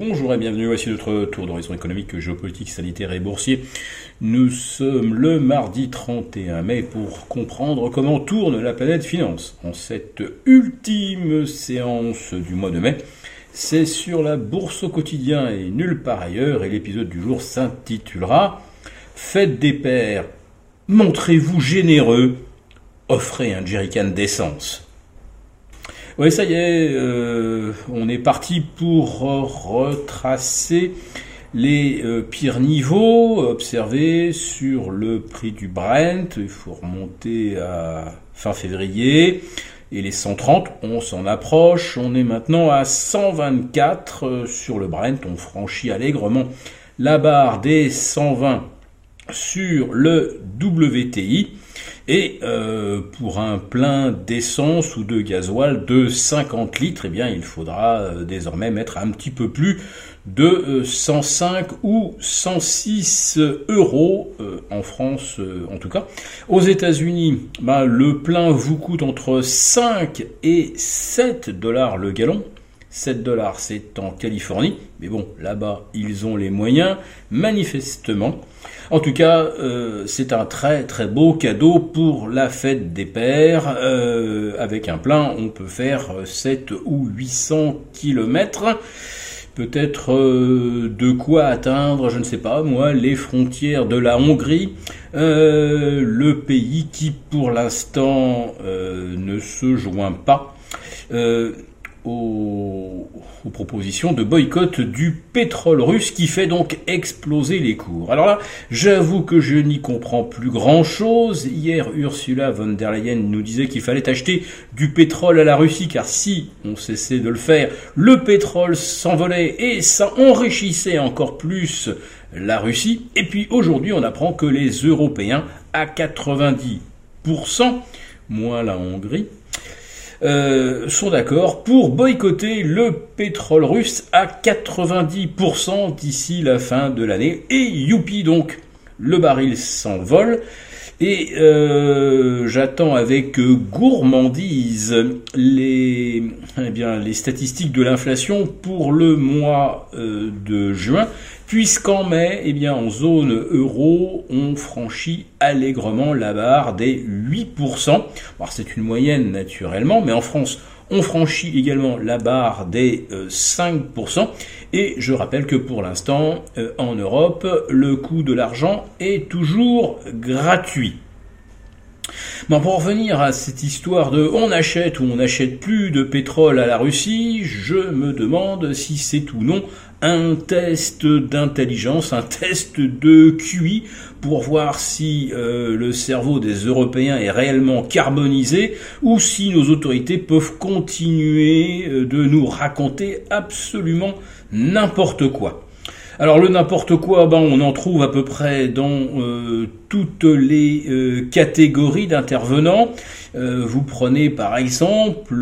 Bonjour et bienvenue, voici notre tour d'horizon économique, géopolitique, sanitaire et boursier. Nous sommes le mardi 31 mai pour comprendre comment tourne la planète finance. En cette ultime séance du mois de mai, c'est sur la bourse au quotidien et nulle part ailleurs et l'épisode du jour s'intitulera Faites des pères, montrez-vous généreux, offrez un jerrycan d'essence. Oui, ça y est, euh, on est parti pour retracer les euh, pires niveaux observés sur le prix du Brent. Il faut remonter à fin février. Et les 130, on s'en approche. On est maintenant à 124 euh, sur le Brent. On franchit allègrement la barre des 120 sur le WTI. Et euh, pour un plein d'essence ou de gasoil de 50 litres, eh bien, il faudra euh, désormais mettre un petit peu plus de 105 euh, ou 106 euros en France en tout cas. Aux États-Unis, ben, le plein vous coûte entre 5 et 7 dollars le gallon. 7 dollars, c'est en Californie. Mais bon, là-bas, ils ont les moyens, manifestement. En tout cas, euh, c'est un très très beau cadeau pour la fête des pères. Euh, avec un plein, on peut faire 7 ou 800 kilomètres. Peut-être euh, de quoi atteindre, je ne sais pas moi, les frontières de la Hongrie, le pays qui pour l'instant ne se joint pas aux, propositions de boycott du pétrole russe qui fait donc exploser les cours. Alors là, j'avoue que je n'y comprends plus grand-chose. Hier, Ursula von der Leyen nous disait qu'il fallait acheter du pétrole à la Russie car si on cessait de le faire, le pétrole s'envolait et ça enrichissait encore plus la Russie. Et puis aujourd'hui, on apprend que les Européens, à 90%, moins la Hongrie, euh, sont d'accord pour boycotter le pétrole russe à 90% d'ici la fin de l'année. Et youpi donc, le baril s'envole. Et euh, j'attends avec gourmandise les, eh bien, les statistiques de l'inflation pour le mois euh, de juin, puisqu'en mai, eh bien, en zone euro, on franchit allègrement la barre des 8%. c'est une moyenne naturellement, mais en France, on franchit également la barre des 5%. Euh, Et je rappelle que pour l'instant, euh, en Europe, le coût de l'argent est toujours gratuit. Bon, pour revenir à cette histoire de on achète ou on n'achète plus de pétrole à la Russie, je me demande si c'est ou non un test d'intelligence, un test de QI pour voir si euh, le cerveau des Européens est réellement carbonisé ou si nos autorités peuvent continuer euh, de nous raconter absolument n'importe quoi. Alors le n'importe quoi, ben, on en trouve à peu près dans euh, toutes les euh, catégories d'intervenants. Euh, vous prenez par exemple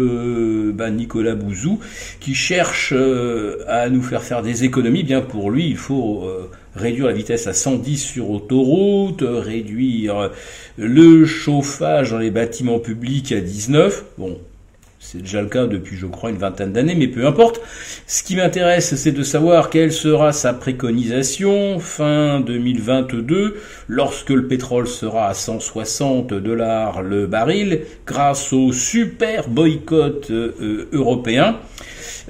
ben, Nicolas Bouzou qui cherche à nous faire faire des économies. Bien pour lui, il faut réduire la vitesse à 110 sur autoroute, réduire le chauffage dans les bâtiments publics à 19. Bon, c'est déjà le cas depuis, je crois, une vingtaine d'années, mais peu importe. Ce qui m'intéresse, c'est de savoir quelle sera sa préconisation fin 2022, lorsque le pétrole sera à 160 dollars le baril, grâce au super boycott euh, européen.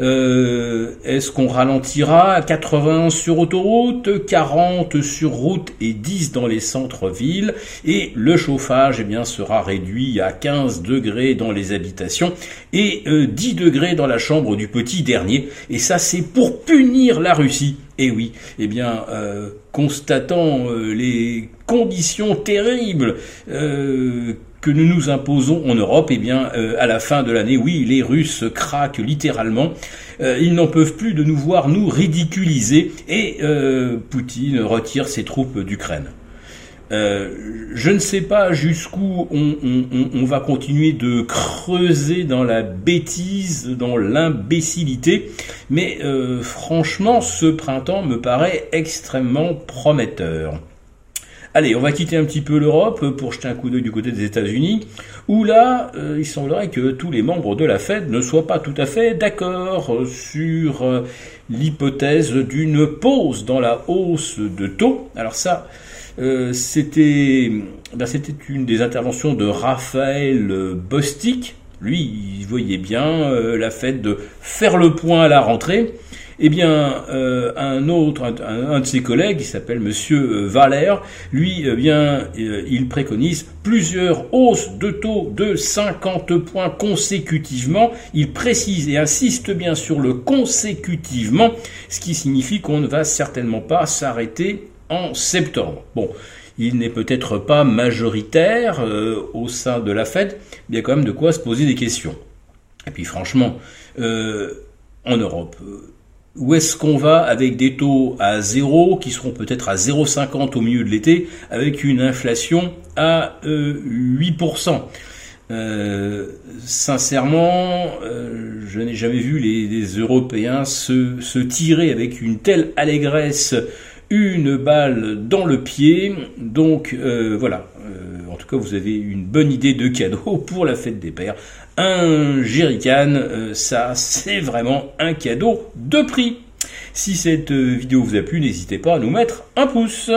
Euh, est-ce qu'on ralentira à 80 sur autoroute, 40 sur route et 10 dans les centres-villes? Et le chauffage eh bien, sera réduit à 15 degrés dans les habitations et 10 euh, degrés dans la chambre du petit dernier. Et ça, c'est pour punir la Russie. Et oui, eh bien, euh, constatant les conditions terribles que nous nous imposons en Europe, eh bien, euh, à la fin de l'année, oui, les Russes craquent littéralement. Euh, ils n'en peuvent plus de nous voir nous ridiculiser et euh, Poutine retire ses troupes d'Ukraine. je ne sais pas jusqu'où on, on, va continuer de creuser dans la bêtise, dans l'imbécilité, mais franchement, ce printemps me paraît extrêmement prometteur. Allez, on va quitter un petit peu l'Europe pour jeter un coup d'œil du côté des États-Unis, où là, euh, il semblerait que tous les membres de la Fed ne soient pas tout à fait d'accord sur euh, l'hypothèse d'une pause dans la hausse de taux. Alors ça, euh, c'était ben, c'était une des interventions de Raphaël Bostic. Lui, il voyait bien euh, la fête de faire le point à la rentrée. Eh bien, euh, un autre, un, de ses collègues, il s'appelle Monsieur euh, Valère, lui, eh bien, euh, il préconise plusieurs hausses de taux de 50 points consécutivement. Il précise et insiste bien sur le consécutivement, ce qui signifie qu'on ne va certainement pas s'arrêter en septembre. Bon, il n'est peut-être pas majoritaire au sein de la Fed, mais il y a quand même de quoi se poser des questions. Et puis franchement, en Europe, où est-ce qu'on va avec des taux à zéro qui seront peut-être à 0,50 au milieu de l'été avec une inflation à 8% euh, euh, sincèrement, euh, je n'ai jamais vu les, Européens se, se, tirer avec une telle allégresse une balle dans le pied. Donc voilà, tout vous avez une bonne idée de cadeau pour la fête des pères un jerrycan, euh, ça c'est vraiment un cadeau de prix. Si cette euh, vidéo vous a plu, n'hésitez pas à nous mettre un pouce.